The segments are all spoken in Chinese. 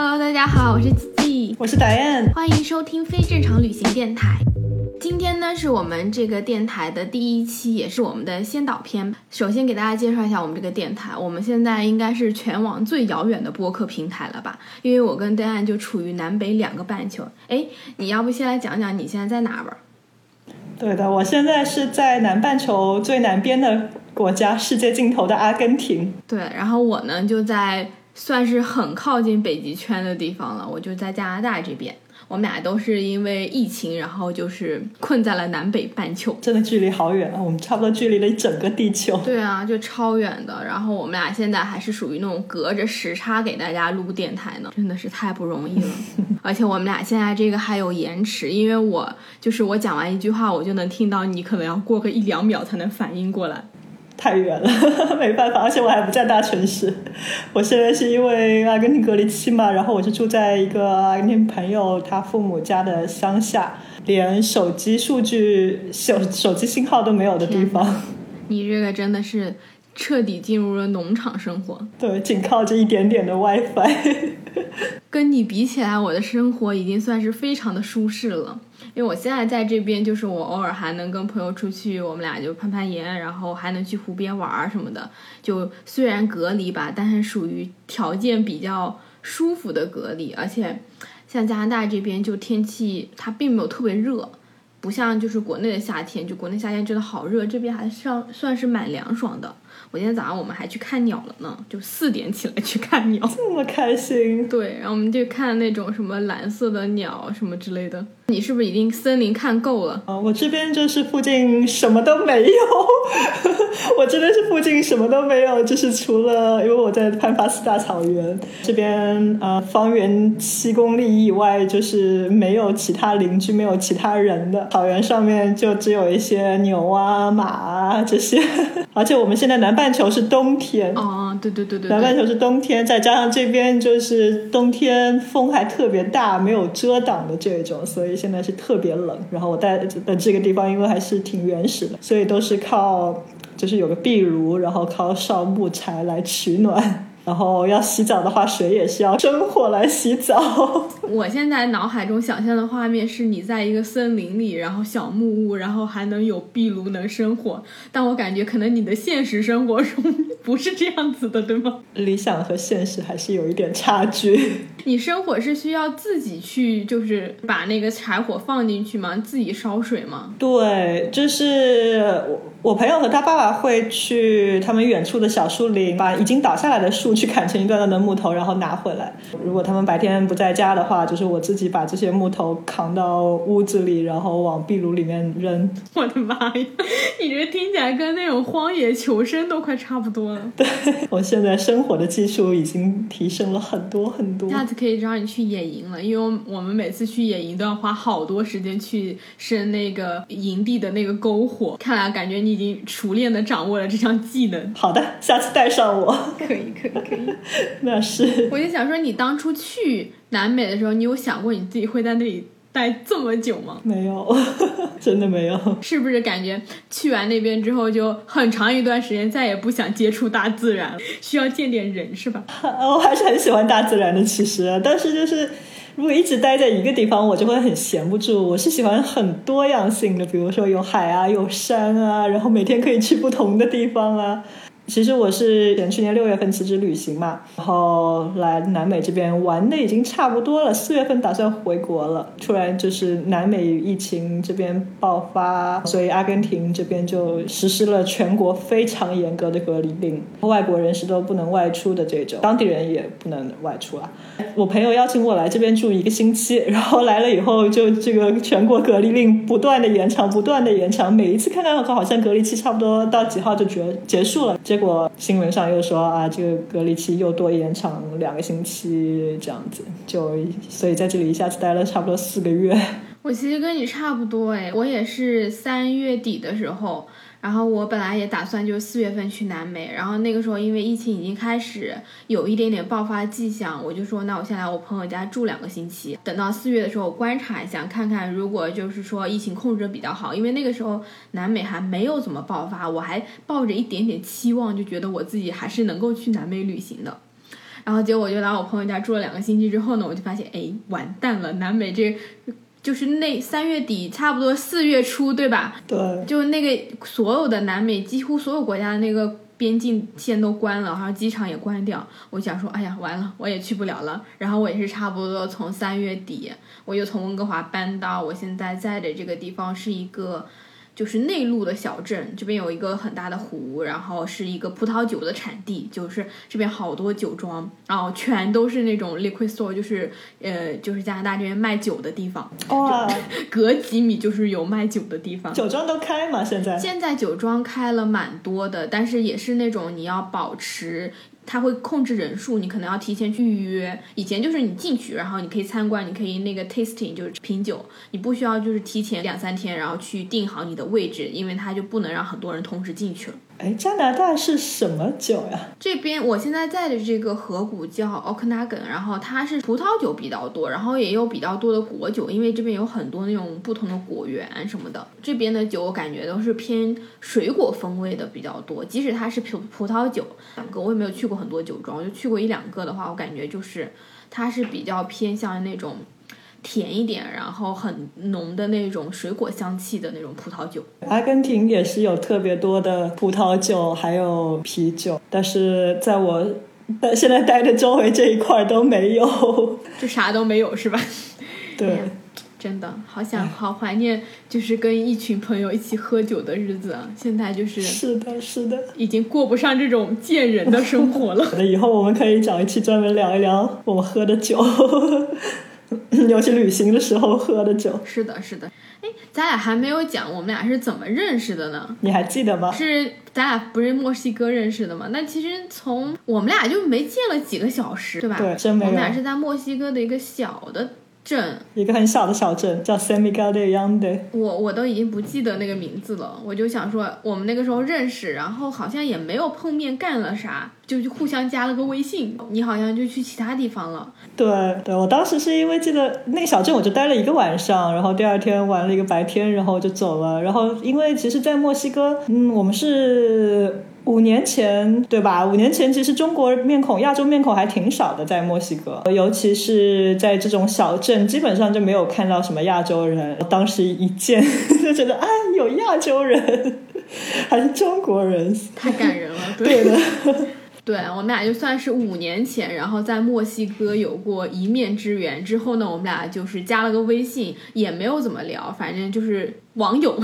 Hello，大家好，我是吉吉，我是达燕，欢迎收听非正常旅行电台。今天呢是我们这个电台的第一期，也是我们的先导片。首先给大家介绍一下我们这个电台，我们现在应该是全网最遥远的播客平台了吧？因为我跟戴安就处于南北两个半球。哎，你要不先来讲讲你现在在哪吧？对的，我现在是在南半球最南边的国家，世界尽头的阿根廷。对，然后我呢就在算是很靠近北极圈的地方了，我就在加拿大这边。我们俩都是因为疫情，然后就是困在了南北半球，真的距离好远啊！我们差不多距离了一整个地球。对啊，就超远的。然后我们俩现在还是属于那种隔着时差给大家录电台呢，真的是太不容易了。而且我们俩现在这个还有延迟，因为我就是我讲完一句话，我就能听到你可能要过个一两秒才能反应过来。太远了，没办法，而且我还不在大城市。我现在是因为阿根廷隔离期嘛，然后我是住在一个阿根廷朋友他父母家的乡下，连手机数据、手手机信号都没有的地方。你这个真的是彻底进入了农场生活。对，仅靠这一点点的 WiFi。跟你比起来，我的生活已经算是非常的舒适了。因为我现在在这边，就是我偶尔还能跟朋友出去，我们俩就攀攀岩，然后还能去湖边玩儿什么的。就虽然隔离吧，但是属于条件比较舒服的隔离。而且像加拿大这边，就天气它并没有特别热，不像就是国内的夏天，就国内夏天真的好热，这边还算算是蛮凉爽的。我今天早上我们还去看鸟了呢，就四点起来去看鸟，这么开心。对，然后我们就看那种什么蓝色的鸟什么之类的。你是不是已经森林看够了？啊，我这边就是附近什么都没有，我真的是附近什么都没有，就是除了因为我在潘帕斯大草原这边，呃，方圆七公里以外就是没有其他邻居，没有其他人的草原上面就只有一些牛啊、马啊这些，而且我们现在南半球是冬天，哦，对对对对，南半球是冬天，再加上这边就是冬天风还特别大，没有遮挡的这种，所以。现在是特别冷，然后我在的这个地方，因为还是挺原始的，所以都是靠，就是有个壁炉，然后靠烧木柴来取暖。然后要洗澡的话，水也是要生火来洗澡。我现在脑海中想象的画面是你在一个森林里，然后小木屋，然后还能有壁炉能生火。但我感觉可能你的现实生活中不是这样子的，对吗？理想和现实还是有一点差距。你生火是需要自己去，就是把那个柴火放进去吗？自己烧水吗？对，就是我我朋友和他爸爸会去他们远处的小树林，把已经倒下来的树。去砍成一段段的木头，然后拿回来。如果他们白天不在家的话，就是我自己把这些木头扛到屋子里，然后往壁炉里面扔。我的妈呀，你这听起来跟那种荒野求生都快差不多了。对我现在生活的技术已经提升了很多很多。下次可以让你去野营了，因为我们每次去野营都要花好多时间去生那个营地的那个篝火。看来感觉你已经熟练的掌握了这项技能。好的，下次带上我。可 以可以。那是，我就想说，你当初去南美的时候，你有想过你自己会在那里待这么久吗？没有，真的没有。是不是感觉去完那边之后，就很长一段时间再也不想接触大自然了？需要见点人是吧？我还是很喜欢大自然的，其实，但是就是如果一直待在一个地方，我就会很闲不住。我是喜欢很多样性的，比如说有海啊，有山啊，然后每天可以去不同的地方啊。其实我是前去年六月份辞职旅行嘛，然后来南美这边玩的已经差不多了，四月份打算回国了。突然就是南美疫情这边爆发，所以阿根廷这边就实施了全国非常严格的隔离令，外国人士都不能外出的这种，当地人也不能外出啊。我朋友邀请我来这边住一个星期，然后来了以后就这个全国隔离令不断的延长，不断的延长，每一次看看好像隔离期差不多到几号就结结束了，结果新闻上又说啊，这个隔离期又多延长两个星期，这样子，就所以在这里一下子待了差不多四个月。我其实跟你差不多哎，我也是三月底的时候。然后我本来也打算就是四月份去南美，然后那个时候因为疫情已经开始有一点点爆发迹象，我就说那我先来我朋友家住两个星期，等到四月的时候我观察一下，看看如果就是说疫情控制的比较好，因为那个时候南美还没有怎么爆发，我还抱着一点点期望，就觉得我自己还是能够去南美旅行的。然后结果我就来我朋友家住了两个星期之后呢，我就发现，哎，完蛋了，南美这。就是那三月底，差不多四月初，对吧？对，就那个所有的南美，几乎所有国家的那个边境线都关了，然后机场也关掉。我想说，哎呀，完了，我也去不了了。然后我也是差不多从三月底，我又从温哥华搬到我现在在的这个地方，是一个。就是内陆的小镇，这边有一个很大的湖，然后是一个葡萄酒的产地，就是这边好多酒庄，然后全都是那种 liquor store，就是呃，就是加拿大这边卖酒的地方。哇，隔几米就是有卖酒的地方。酒庄都开吗？现在？现在酒庄开了蛮多的，但是也是那种你要保持。他会控制人数，你可能要提前去预约。以前就是你进去，然后你可以参观，你可以那个 tasting 就是品酒，你不需要就是提前两三天，然后去定好你的位置，因为他就不能让很多人同时进去了。哎，加拿大是什么酒呀？这边我现在在的这个河谷叫 Okanagan，然后它是葡萄酒比较多，然后也有比较多的果酒，因为这边有很多那种不同的果园什么的。这边的酒我感觉都是偏水果风味的比较多，即使它是葡葡萄酒，两个我也没有去过很多酒庄，就去过一两个的话，我感觉就是它是比较偏向那种。甜一点，然后很浓的那种水果香气的那种葡萄酒。阿根廷也是有特别多的葡萄酒，还有啤酒，但是在我在现在待的周围这一块都没有，就啥都没有是吧？对，真的好想好怀念，就是跟一群朋友一起喝酒的日子啊！现在就是是的，是的，已经过不上这种见人的生活了。那以后我们可以找一期专门聊一聊我们喝的酒。尤其旅行的时候喝的酒，是的，是的。哎，咱俩还没有讲我们俩是怎么认识的呢？你还记得吗？是咱俩不是墨西哥认识的吗？那其实从我们俩就没见了几个小时，对吧？对，真没有。我们俩是在墨西哥的一个小的。镇一个很小的小镇叫 San Miguel de Allende，我我都已经不记得那个名字了。我就想说，我们那个时候认识，然后好像也没有碰面干了啥，就互相加了个微信。你好像就去其他地方了。对对，我当时是因为记得那个小镇，我就待了一个晚上，然后第二天玩了一个白天，然后就走了。然后因为其实，在墨西哥，嗯，我们是。五年前，对吧？五年前其实中国面孔、亚洲面孔还挺少的，在墨西哥，尤其是在这种小镇，基本上就没有看到什么亚洲人。当时一见 就觉得，啊，有亚洲人，还是中国人，太感人了。对的，对我们俩就算是五年前，然后在墨西哥有过一面之缘，之后呢，我们俩就是加了个微信，也没有怎么聊，反正就是网友。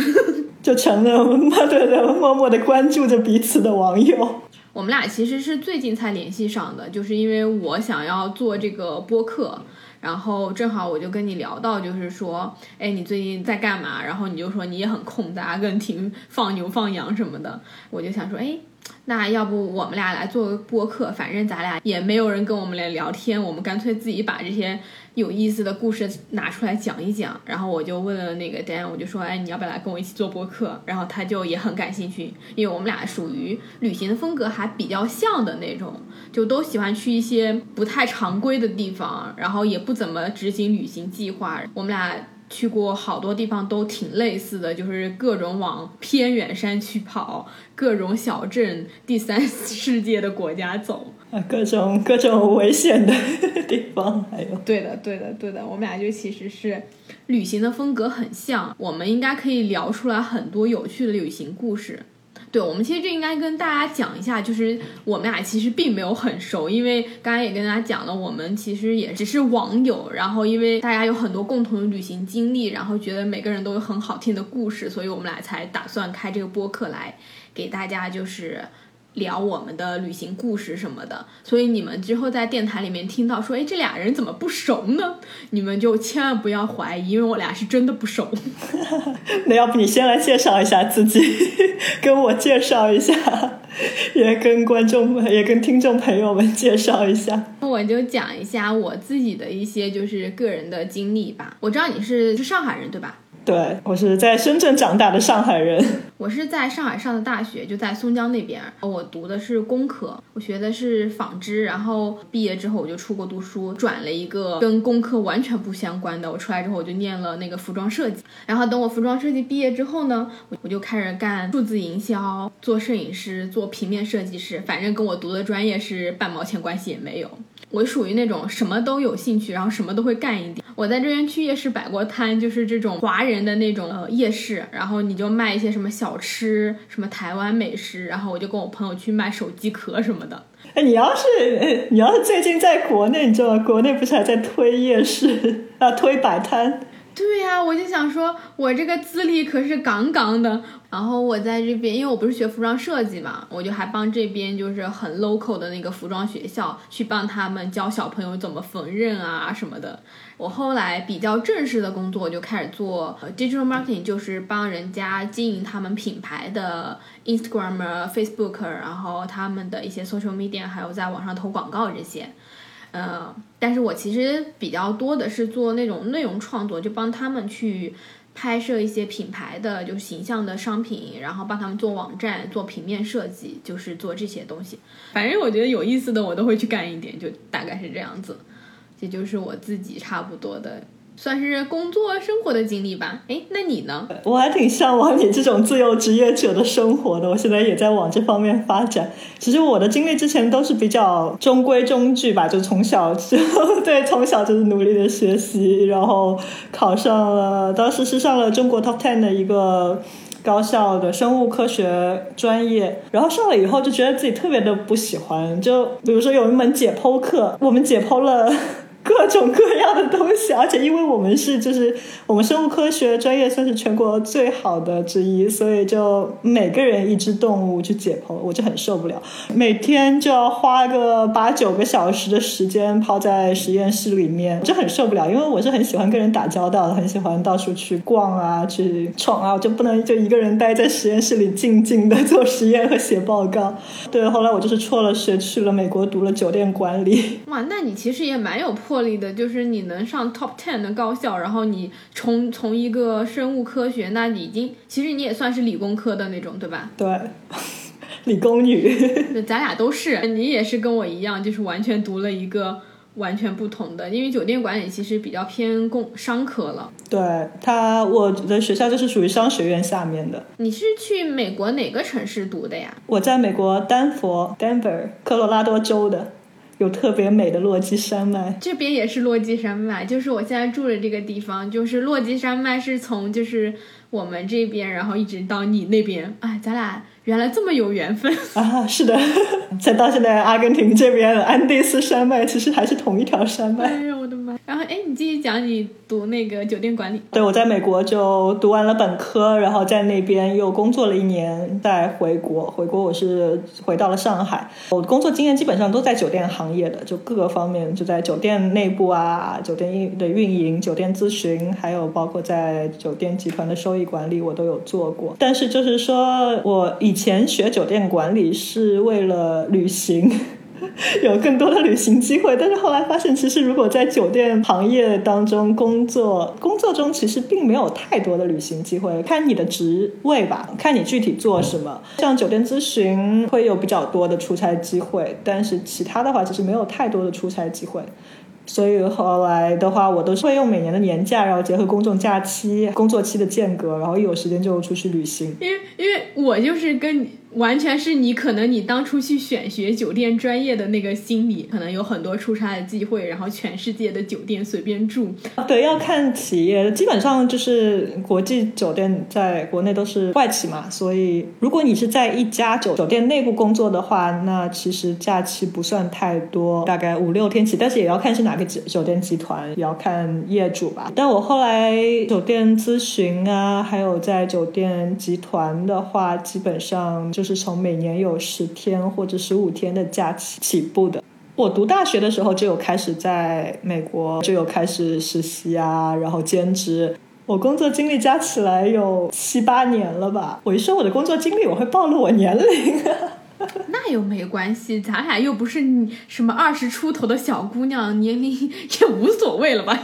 就成了默对对默默的关注着彼此的网友。我们俩其实是最近才联系上的，就是因为我想要做这个播客，然后正好我就跟你聊到，就是说，哎，你最近在干嘛？然后你就说你也很空，在阿根廷放牛放羊什么的。我就想说，哎。那要不我们俩来做个播客，反正咱俩也没有人跟我们来聊天，我们干脆自己把这些有意思的故事拿出来讲一讲。然后我就问了那个 Dan，我就说，哎，你要不要来跟我一起做播客？然后他就也很感兴趣，因为我们俩属于旅行的风格还比较像的那种，就都喜欢去一些不太常规的地方，然后也不怎么执行旅行计划。我们俩。去过好多地方都挺类似的，就是各种往偏远山区跑，各种小镇、第三世界的国家走啊，各种 各种危险的地方，还有对的，对的，对的，我们俩就其实是旅行的风格很像，我们应该可以聊出来很多有趣的旅行故事。对，我们其实就应该跟大家讲一下，就是我们俩其实并没有很熟，因为刚才也跟大家讲了，我们其实也只是网友。然后因为大家有很多共同的旅行经历，然后觉得每个人都有很好听的故事，所以我们俩才打算开这个播客来给大家就是。聊我们的旅行故事什么的，所以你们之后在电台里面听到说，哎，这俩人怎么不熟呢？你们就千万不要怀疑，因为我俩是真的不熟。那要不你先来介绍一下自己，跟我介绍一下，也跟观众们也跟听众朋友们介绍一下。那我就讲一下我自己的一些就是个人的经历吧。我知道你是是上海人对吧？对，我是在深圳长大的上海人。我是在上海上的大学，就在松江那边。我读的是工科，我学的是纺织。然后毕业之后我就出国读书，转了一个跟工科完全不相关的。我出来之后我就念了那个服装设计。然后等我服装设计毕业之后呢，我就开始干数字营销，做摄影师，做平面设计师。反正跟我读的专业是半毛钱关系也没有。我属于那种什么都有兴趣，然后什么都会干一点。我在这边去夜市摆过摊，就是这种华人的那种呃夜市，然后你就卖一些什么小吃，什么台湾美食，然后我就跟我朋友去卖手机壳什么的。哎，你要是你要是最近在国内，你知道吗？国内不是还在推夜市 啊，推摆摊？对呀，我就想说，我这个资历可是杠杠的。然后我在这边，因为我不是学服装设计嘛，我就还帮这边就是很 local 的那个服装学校去帮他们教小朋友怎么缝纫啊什么的。我后来比较正式的工作就开始做 digital marketing，就是帮人家经营他们品牌的 Instagram、Facebook，然后他们的一些 social media，还有在网上投广告这些。呃，但是我其实比较多的是做那种内容创作，就帮他们去拍摄一些品牌的就形象的商品，然后帮他们做网站、做平面设计，就是做这些东西。反正我觉得有意思的，我都会去干一点，就大概是这样子。这就是我自己差不多的。算是工作生活的经历吧。哎，那你呢？我还挺向往你这种自由职业者的生活的。我现在也在往这方面发展。其实我的经历之前都是比较中规中矩吧，就从小就 对，从小就是努力的学习，然后考上了，当时是上了中国 top ten 的一个高校的生物科学专业。然后上了以后就觉得自己特别的不喜欢，就比如说有一门解剖课，我们解剖了。各种各样的东西，而且因为我们是就是我们生物科学专业算是全国最好的之一，所以就每个人一只动物去解剖，我就很受不了。每天就要花个八九个小时的时间泡在实验室里面，就很受不了。因为我是很喜欢跟人打交道的，很喜欢到处去逛啊，去闯啊，我就不能就一个人待在实验室里静静的做实验和写报告。对，后来我就是辍了学，去了美国读了酒店管理。哇，那你其实也蛮有魄。魄力的，就是你能上 top ten 的高校，然后你从从一个生物科学，那已经其实你也算是理工科的那种，对吧？对，理工女。咱俩都是，你也是跟我一样，就是完全读了一个完全不同的，因为酒店管理其实比较偏工商科了。对他，我的学校就是属于商学院下面的。你是去美国哪个城市读的呀？我在美国丹佛 （Denver） 科罗拉多州的。有特别美的落基山脉，这边也是落基山脉，就是我现在住的这个地方，就是落基山脉是从就是我们这边，然后一直到你那边，哎，咱俩原来这么有缘分 啊！是的，才到现在阿根廷这边安第斯山脉，其实还是同一条山脉。哎呦，我的然后哎，你继续讲你。读那个酒店管理，对我在美国就读完了本科，然后在那边又工作了一年，再回国。回国我是回到了上海，我工作经验基本上都在酒店行业的，就各个方面，就在酒店内部啊，酒店运的运营、酒店咨询，还有包括在酒店集团的收益管理，我都有做过。但是就是说我以前学酒店管理是为了旅行。有更多的旅行机会，但是后来发现，其实如果在酒店行业当中工作，工作中其实并没有太多的旅行机会，看你的职位吧，看你具体做什么。像酒店咨询会有比较多的出差机会，但是其他的话其实没有太多的出差机会。所以后来的话，我都是会用每年的年假，然后结合公众假期、工作期的间隔，然后一有时间就出去旅行。因为因为我就是跟你。完全是你可能你当初去选学酒店专业的那个心理，可能有很多出差的机会，然后全世界的酒店随便住。对，要看企业，基本上就是国际酒店在国内都是外企嘛，所以如果你是在一家酒酒店内部工作的话，那其实假期不算太多，大概五六天起，但是也要看是哪个酒酒店集团，也要看业主吧。但我后来酒店咨询啊，还有在酒店集团的话，基本上就。是从每年有十天或者十五天的假期起步的。我读大学的时候就有开始在美国就有开始实习啊，然后兼职。我工作经历加起来有七八年了吧。我一说我的工作经历，我会暴露我年龄。那又没关系，咱俩又不是什么二十出头的小姑娘，年龄也无所谓了吧？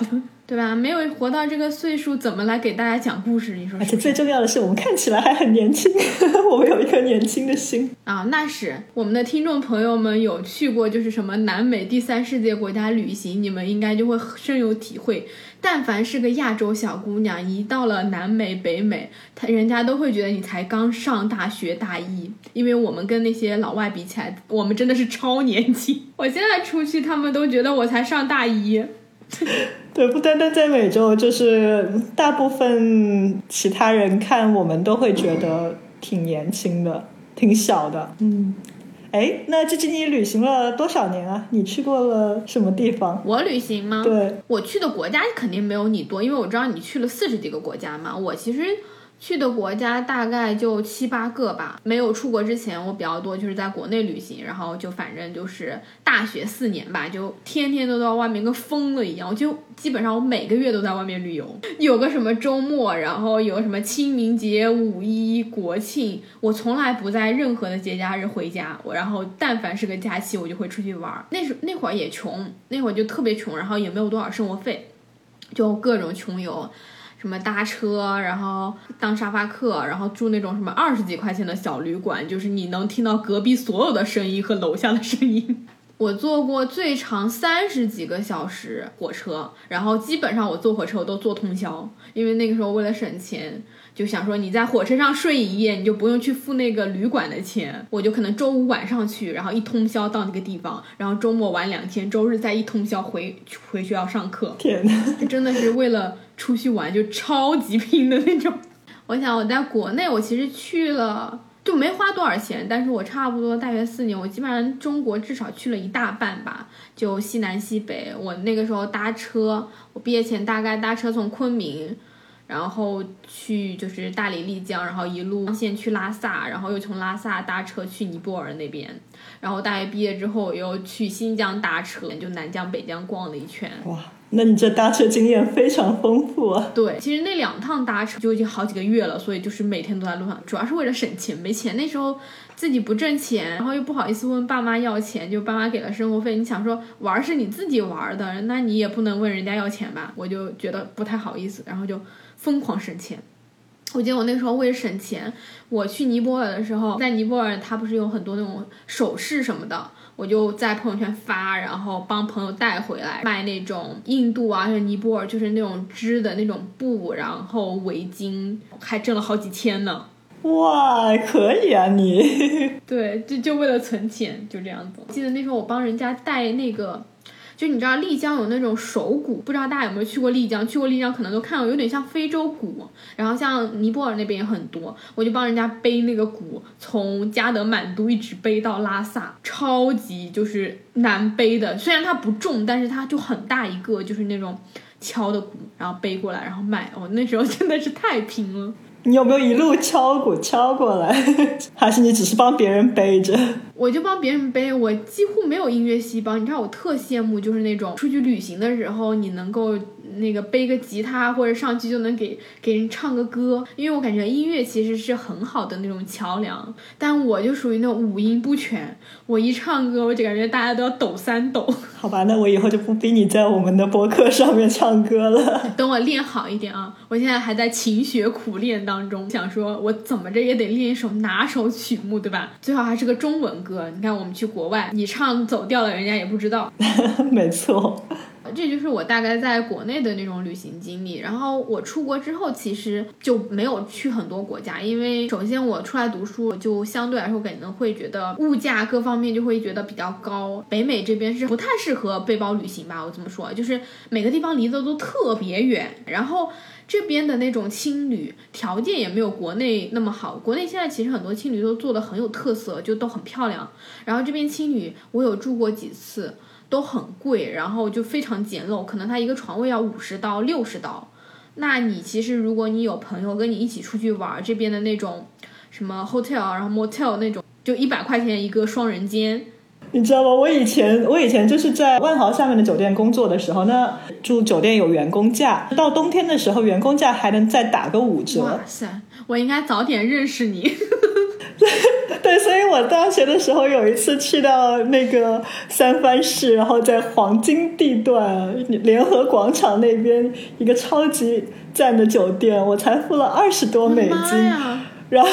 对吧？没有活到这个岁数，怎么来给大家讲故事？你说而且？最重要的是，我们看起来还很年轻，我们有一颗年轻的心。啊，那是我们的听众朋友们有去过就是什么南美第三世界国家旅行，你们应该就会深有体会。但凡是个亚洲小姑娘，一到了南美、北美，她人家都会觉得你才刚上大学大一，因为我们跟那些老外比起来，我们真的是超年轻。我现在出去，他们都觉得我才上大一。对，不单单在美洲，就是大部分其他人看我们都会觉得挺年轻的，挺小的。嗯，哎，那这次你旅行了多少年啊？你去过了什么地方？我旅行吗？对，我去的国家肯定没有你多，因为我知道你去了四十几个国家嘛。我其实去的国家大概就七八个吧。没有出国之前，我比较多就是在国内旅行，然后就反正就是大学四年吧，就天天都到外面跟疯了一样。我就基本上我每个月都在外面旅游，有个什么周末，然后有什么清明节、五一、国庆，我从来不在任何的节假日回家。我然后但凡是个假期，我就会出去玩。那时那会儿也穷，那会儿就特别穷，然后也没有多少生活费，就各种穷游。什么搭车，然后当沙发客，然后住那种什么二十几块钱的小旅馆，就是你能听到隔壁所有的声音和楼下的声音。我坐过最长三十几个小时火车，然后基本上我坐火车我都坐通宵，因为那个时候为了省钱，就想说你在火车上睡一夜，你就不用去付那个旅馆的钱，我就可能周五晚上去，然后一通宵到那个地方，然后周末玩两天，周日再一通宵回回学校上课。天呐！真的是为了出去玩就超级拼的那种。我想我在国内，我其实去了就没花多少钱，但是我差不多大学四年，我基本上中国至少去了一大半吧，就西南西北。我那个时候搭车，我毕业前大概搭车从昆明。然后去就是大理、丽江，然后一路线去拉萨，然后又从拉萨搭车去尼泊尔那边。然后大学毕业之后，又去新疆搭车，就南疆、北疆逛了一圈。哇，那你这搭车经验非常丰富啊！对，其实那两趟搭车就已经好几个月了，所以就是每天都在路上，主要是为了省钱。没钱那时候自己不挣钱，然后又不好意思问爸妈要钱，就爸妈给了生活费。你想说玩是你自己玩的，那你也不能问人家要钱吧？我就觉得不太好意思，然后就疯狂省钱。我记得我那时候为了省钱，我去尼泊尔的时候，在尼泊尔它不是有很多那种首饰什么的，我就在朋友圈发，然后帮朋友带回来卖那种印度啊，还有尼泊尔就是那种织的那种布，然后围巾，还挣了好几千呢。哇，可以啊你！对，就就为了存钱，就这样子。记得那时候我帮人家带那个。就你知道丽江有那种手鼓，不知道大家有没有去过丽江？去过丽江可能都看到有点像非洲鼓，然后像尼泊尔那边也很多，我就帮人家背那个鼓，从加德满都一直背到拉萨，超级就是难背的。虽然它不重，但是它就很大一个，就是那种敲的鼓，然后背过来，然后卖。哦，那时候真的是太拼了。你有没有一路敲鼓敲过来？还是你只是帮别人背着？我就帮别人背，我几乎没有音乐细胞。你知道我特羡慕，就是那种出去旅行的时候，你能够那个背个吉他或者上去就能给给人唱个歌，因为我感觉音乐其实是很好的那种桥梁。但我就属于那种五音不全，我一唱歌我就感觉大家都要抖三抖。好吧，那我以后就不逼你在我们的博客上面唱歌了。等我练好一点啊！我现在还在勤学苦练当中，想说我怎么着也得练一首拿手曲目，对吧？最好还是个中文歌。你看我们去国外，你唱走调了，人家也不知道。没错，这就是我大概在国内的那种旅行经历。然后我出国之后，其实就没有去很多国家，因为首先我出来读书，就相对来说可能会觉得物价各方面就会觉得比较高。北美这边是不太适合背包旅行吧？我这么说，就是每个地方离得都特别远，然后。这边的那种青旅条件也没有国内那么好，国内现在其实很多青旅都做的很有特色，就都很漂亮。然后这边青旅我有住过几次，都很贵，然后就非常简陋，可能它一个床位要五十刀六十刀。那你其实如果你有朋友跟你一起出去玩，这边的那种什么 hotel，然后 motel 那种，就一百块钱一个双人间。你知道吗？我以前我以前就是在万豪下面的酒店工作的时候，那住酒店有员工价，到冬天的时候员工价还能再打个五折。哇塞，我应该早点认识你。但对，所以我大学的时候有一次去到那个三藩市，然后在黄金地段联合广场那边一个超级赞的酒店，我才付了二十多美金，然后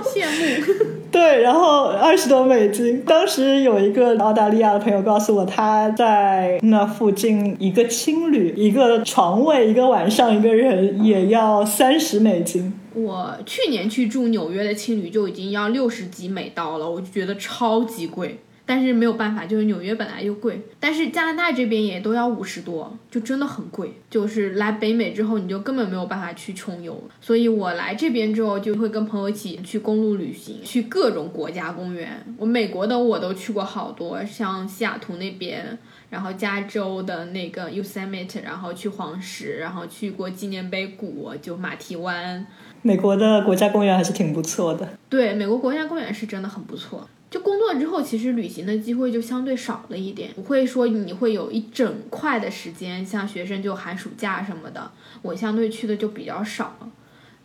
羡慕。对，然后二十多美金。当时有一个澳大利亚的朋友告诉我，他在那附近一个青旅，一个床位一个晚上一个人也要三十美金。我去年去住纽约的青旅就已经要六十几美刀了，我就觉得超级贵。但是没有办法，就是纽约本来就贵，但是加拿大这边也都要五十多，就真的很贵。就是来北美之后，你就根本没有办法去穷游。所以我来这边之后，就会跟朋友一起去公路旅行，去各种国家公园。我美国的我都去过好多，像西雅图那边，然后加州的那个 Yosemite，然后去黄石，然后去过纪念碑谷，就马蹄湾。美国的国家公园还是挺不错的。对，美国国家公园是真的很不错。就工作之后，其实旅行的机会就相对少了一点，不会说你会有一整块的时间，像学生就寒暑假什么的，我相对去的就比较少，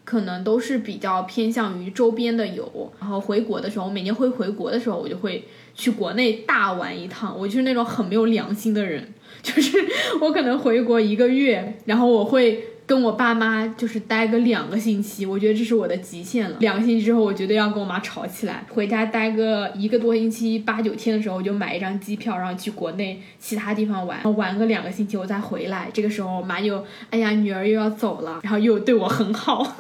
可能都是比较偏向于周边的游。然后回国的时候，每年会回国的时候，我就会去国内大玩一趟。我就是那种很没有良心的人，就是我可能回国一个月，然后我会。跟我爸妈就是待个两个星期，我觉得这是我的极限了。两个星期之后，我绝对要跟我妈吵起来。回家待个一个多星期，八九天的时候，我就买一张机票，然后去国内其他地方玩，玩个两个星期，我再回来。这个时候，我妈就哎呀，女儿又要走了，然后又对我很好。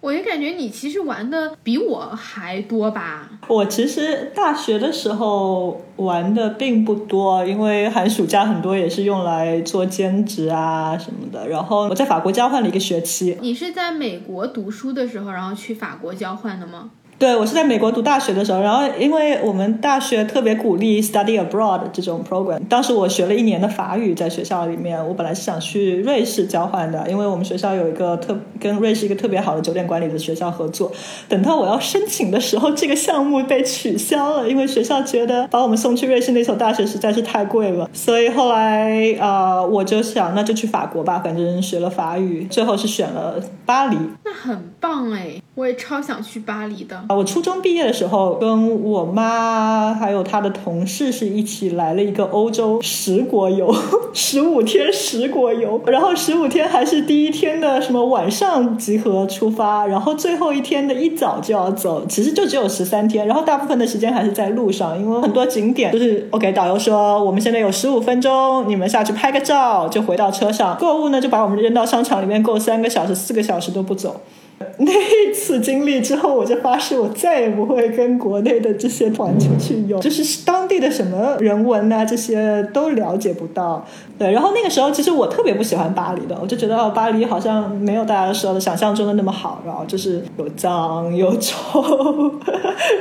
我也感觉你其实玩的比我还多吧。我其实大学的时候玩的并不多，因为寒暑假很多也是用来做兼职啊什么的。然后我在法国交换了一个学期。你是在美国读书的时候，然后去法国交换的吗？对，我是在美国读大学的时候，然后因为我们大学特别鼓励 study abroad 这种 program，当时我学了一年的法语在学校里面，我本来是想去瑞士交换的，因为我们学校有一个特跟瑞士一个特别好的酒店管理的学校合作。等到我要申请的时候，这个项目被取消了，因为学校觉得把我们送去瑞士那所大学实在是太贵了，所以后来啊，我就想那就去法国吧，反正学了法语，最后是选了巴黎。那很棒哎。我也超想去巴黎的啊！我初中毕业的时候，跟我妈还有她的同事是一起来了一个欧洲十国游，十五天十国游。然后十五天还是第一天的什么晚上集合出发，然后最后一天的一早就要走。其实就只有十三天，然后大部分的时间还是在路上，因为很多景点就是 OK。导游说我们现在有十五分钟，你们下去拍个照就回到车上。购物呢就把我们扔到商场里面，够三个小时、四个小时都不走。那次经历之后，我就发誓我再也不会跟国内的这些团出去游，就是当地的什么人文啊这些都了解不到。对，然后那个时候其实我特别不喜欢巴黎的，我就觉得哦，巴黎好像没有大家说的想象中的那么好，然后就是又脏又臭，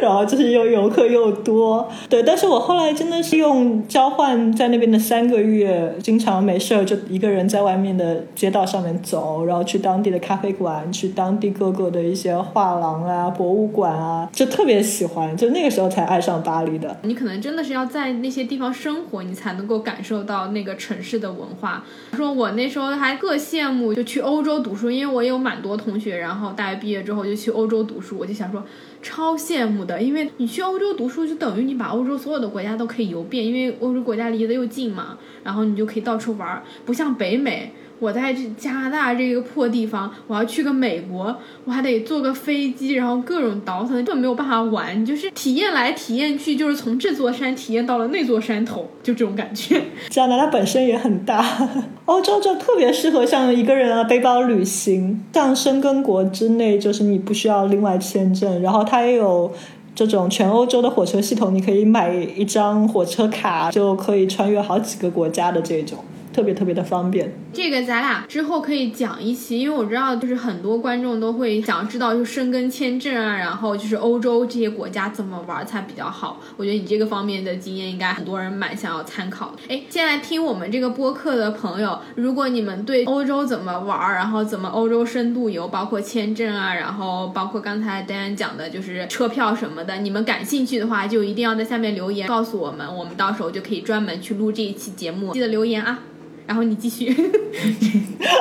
然后就是又游客又多。对，但是我后来真的是用交换在那边的三个月，经常没事儿就一个人在外面的街道上面走，然后去当地的咖啡馆，去当地各个的一些画廊啊、博物馆啊，就特别喜欢，就那个时候才爱上巴黎的。你可能真的是要在那些地方生活，你才能够感受到那个城。市的文化，说我那时候还特羡慕，就去欧洲读书，因为我有蛮多同学，然后大学毕业之后就去欧洲读书，我就想说超羡慕的，因为你去欧洲读书，就等于你把欧洲所有的国家都可以游遍，因为欧洲国家离得又近嘛，然后你就可以到处玩，不像北美。我在这加拿大这个破地方，我要去个美国，我还得坐个飞机，然后各种倒腾，根本没有办法玩。就是体验来体验去，就是从这座山体验到了那座山头，就这种感觉。加拿大本身也很大，欧洲就特别适合像一个人啊背包旅行。像申根国之内，就是你不需要另外签证，然后它也有这种全欧洲的火车系统，你可以买一张火车卡，就可以穿越好几个国家的这种。特别特别的方便，这个咱俩之后可以讲一期，因为我知道就是很多观众都会想知道，就申根签证啊，然后就是欧洲这些国家怎么玩才比较好。我觉得你这个方面的经验应该很多人蛮想要参考的。哎，现在听我们这个播客的朋友，如果你们对欧洲怎么玩，然后怎么欧洲深度游，包括签证啊，然后包括刚才丹丹讲的就是车票什么的，你们感兴趣的话，就一定要在下面留言告诉我们，我们到时候就可以专门去录这一期节目，记得留言啊。然后你继续，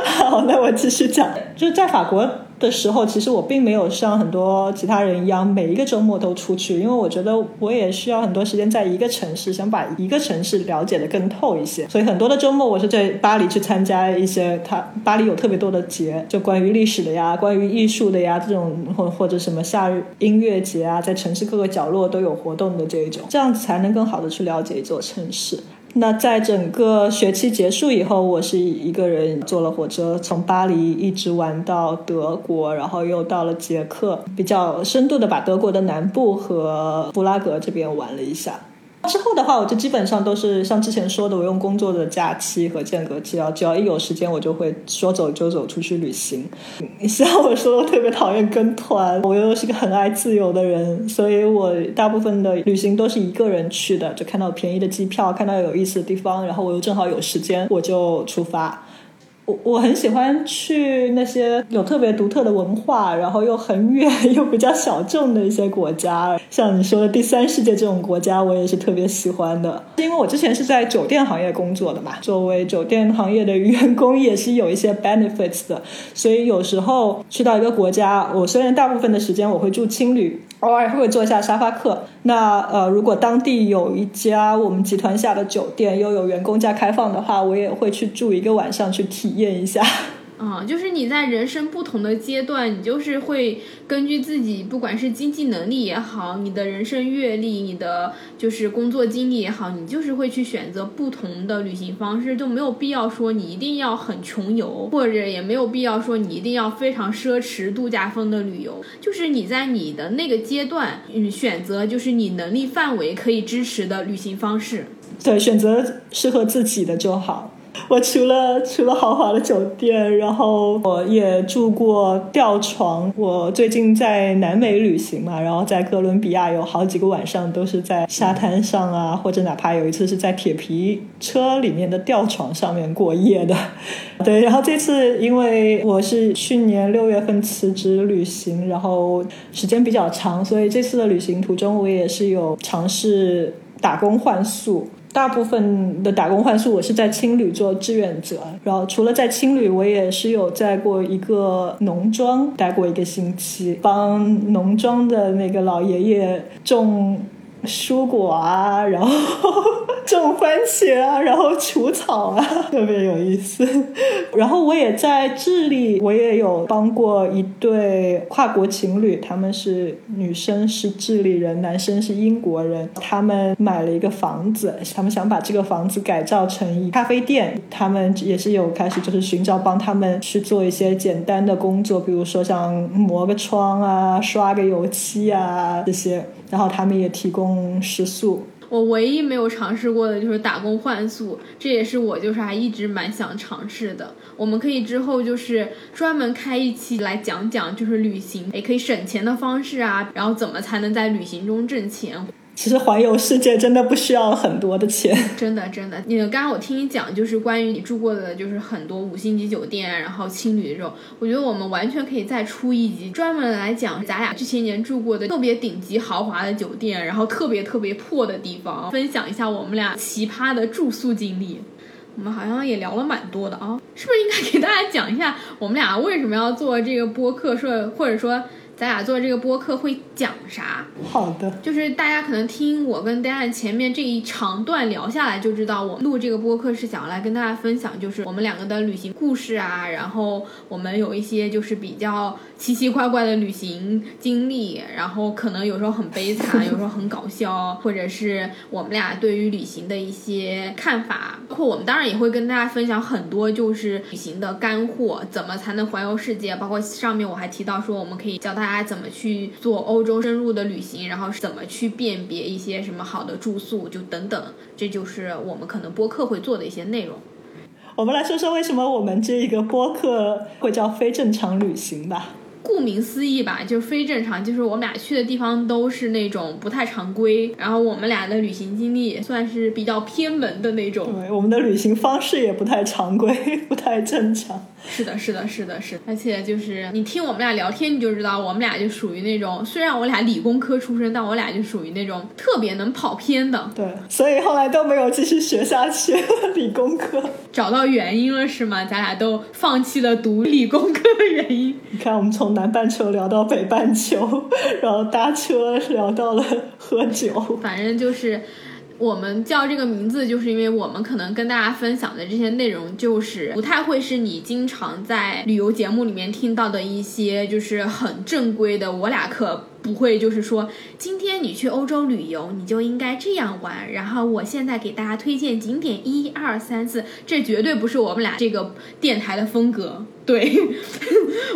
好，那我继续讲。就是在法国的时候，其实我并没有像很多其他人一样每一个周末都出去，因为我觉得我也需要很多时间在一个城市，想把一个城市了解的更透一些。所以很多的周末我是在巴黎去参加一些，它巴黎有特别多的节，就关于历史的呀，关于艺术的呀，这种或或者什么夏日音乐节啊，在城市各个角落都有活动的这一种，这样子才能更好的去了解一座城市。那在整个学期结束以后，我是一个人坐了火车从巴黎一直玩到德国，然后又到了捷克，比较深度的把德国的南部和布拉格这边玩了一下。之后的话，我就基本上都是像之前说的，我用工作的假期和间隔期啊，只要一有时间，我就会说走就走出去旅行。像我说，我特别讨厌跟团，我又是个很爱自由的人，所以我大部分的旅行都是一个人去的，就看到便宜的机票，看到有意思的地方，然后我又正好有时间，我就出发。我我很喜欢去那些有特别独特的文化，然后又很远又比较小众的一些国家，像你说的第三世界这种国家，我也是特别喜欢的。因为我之前是在酒店行业工作的嘛，作为酒店行业的员工也是有一些 benefits 的，所以有时候去到一个国家，我虽然大部分的时间我会住青旅。偶尔会做一下沙发客。那呃，如果当地有一家我们集团下的酒店又有员工价开放的话，我也会去住一个晚上，去体验一下。啊，就是你在人生不同的阶段，你就是会根据自己，不管是经济能力也好，你的人生阅历，你的就是工作经历也好，你就是会去选择不同的旅行方式，就没有必要说你一定要很穷游，或者也没有必要说你一定要非常奢侈度假风的旅游，就是你在你的那个阶段，嗯，选择就是你能力范围可以支持的旅行方式，对，选择适合自己的就好。我除了除了豪华的酒店，然后我也住过吊床。我最近在南美旅行嘛，然后在哥伦比亚有好几个晚上都是在沙滩上啊，或者哪怕有一次是在铁皮车里面的吊床上面过夜的。对，然后这次因为我是去年六月份辞职旅行，然后时间比较长，所以这次的旅行途中我也是有尝试打工换宿。大部分的打工换宿，我是在青旅做志愿者。然后除了在青旅，我也是有在过一个农庄待过一个星期，帮农庄的那个老爷爷种。蔬果啊，然后种番茄啊，然后除草啊，特别有意思。然后我也在智利，我也有帮过一对跨国情侣，他们是女生是智利人，男生是英国人。他们买了一个房子，他们想把这个房子改造成一咖啡店。他们也是有开始就是寻找帮他们去做一些简单的工作，比如说像磨个窗啊、刷个油漆啊这些。然后他们也提供食宿。我唯一没有尝试过的就是打工换宿，这也是我就是还一直蛮想尝试的。我们可以之后就是专门开一期来讲讲，就是旅行也可以省钱的方式啊，然后怎么才能在旅行中挣钱。其实环游世界真的不需要很多的钱，真的真的。你刚刚我听你讲，就是关于你住过的，就是很多五星级酒店，然后青旅这种，我觉得我们完全可以再出一集，专门来讲咱俩这些年住过的特别顶级豪华的酒店，然后特别特别破的地方，分享一下我们俩奇葩的住宿经历。我们好像也聊了蛮多的啊，是不是应该给大家讲一下我们俩为什么要做这个播客，说或者说。咱俩做这个播客会讲啥？好的，就是大家可能听我跟 Dan 前面这一长段聊下来，就知道我录这个播客是想要来跟大家分享，就是我们两个的旅行故事啊，然后我们有一些就是比较奇奇怪怪的旅行经历，然后可能有时候很悲惨，有时候很搞笑，或者是我们俩对于旅行的一些看法。包括我们当然也会跟大家分享很多就是旅行的干货，怎么才能环游世界？包括上面我还提到说，我们可以教大。大家怎么去做欧洲深入的旅行，然后怎么去辨别一些什么好的住宿，就等等，这就是我们可能播客会做的一些内容。我们来说说为什么我们这一个播客会叫非正常旅行吧。顾名思义吧，就是非正常，就是我们俩去的地方都是那种不太常规，然后我们俩的旅行经历也算是比较偏门的那种。对，我们的旅行方式也不太常规，不太正常。是的，是的，是的，是，而且就是你听我们俩聊天，你就知道我们俩就属于那种，虽然我俩理工科出身，但我俩就属于那种特别能跑偏的。对，所以后来都没有继续学下去 理工科。找到原因了是吗？咱俩都放弃了读理工科的原因。你看，我们从南半球聊到北半球，然后搭车聊到了喝酒，反正就是。我们叫这个名字，就是因为我们可能跟大家分享的这些内容，就是不太会是你经常在旅游节目里面听到的一些，就是很正规的。我俩可不会，就是说今天你去欧洲旅游，你就应该这样玩。然后我现在给大家推荐景点一二三四，这绝对不是我们俩这个电台的风格。对，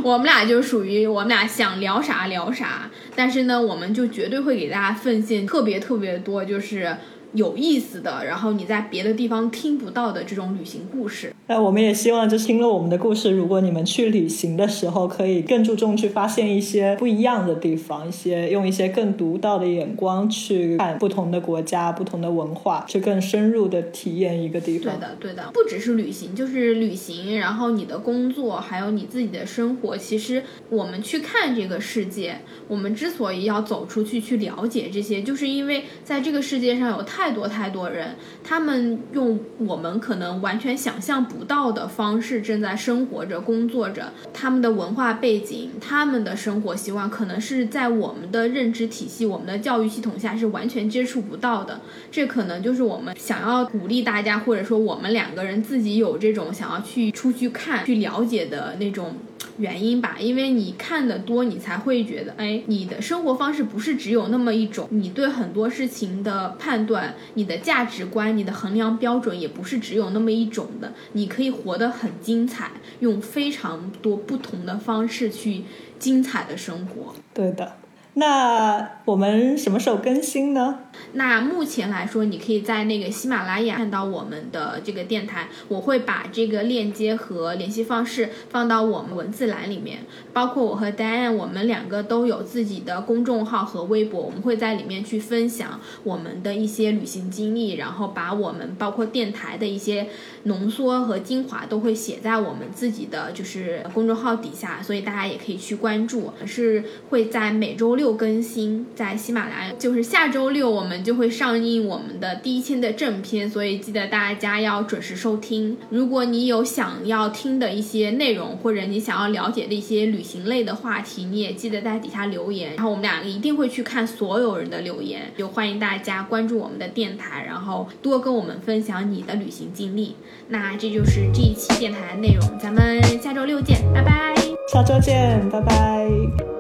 我们俩就属于我们俩想聊啥聊啥，但是呢，我们就绝对会给大家奉献特别特别多，就是。有意思的，然后你在别的地方听不到的这种旅行故事。那我们也希望，就听了我们的故事，如果你们去旅行的时候，可以更注重去发现一些不一样的地方，一些用一些更独到的眼光去看不同的国家、不同的文化，去更深入的体验一个地方。对的，对的，不只是旅行，就是旅行，然后你的工作，还有你自己的生活。其实我们去看这个世界，我们之所以要走出去去了解这些，就是因为在这个世界上有太。太多太多人，他们用我们可能完全想象不不到的方式正在生活着、工作着。他们的文化背景、他们的生活习惯，可能是在我们的认知体系、我们的教育系统下是完全接触不到的。这可能就是我们想要鼓励大家，或者说我们两个人自己有这种想要去出去看、去了解的那种。原因吧，因为你看的多，你才会觉得，哎，你的生活方式不是只有那么一种，你对很多事情的判断，你的价值观，你的衡量标准也不是只有那么一种的，你可以活得很精彩，用非常多不同的方式去精彩的生活。对的。那我们什么时候更新呢？那目前来说，你可以在那个喜马拉雅看到我们的这个电台，我会把这个链接和联系方式放到我们文字栏里面。包括我和 Diane，我们两个都有自己的公众号和微博，我们会在里面去分享我们的一些旅行经历，然后把我们包括电台的一些浓缩和精华都会写在我们自己的就是公众号底下，所以大家也可以去关注。是会在每周六。又更新在喜马拉雅，就是下周六我们就会上映我们的第一期的正片，所以记得大家要准时收听。如果你有想要听的一些内容，或者你想要了解的一些旅行类的话题，你也记得在底下留言，然后我们两个一定会去看所有人的留言。就欢迎大家关注我们的电台，然后多跟我们分享你的旅行经历。那这就是这一期电台的内容，咱们下周六见，拜拜。下周见，拜拜。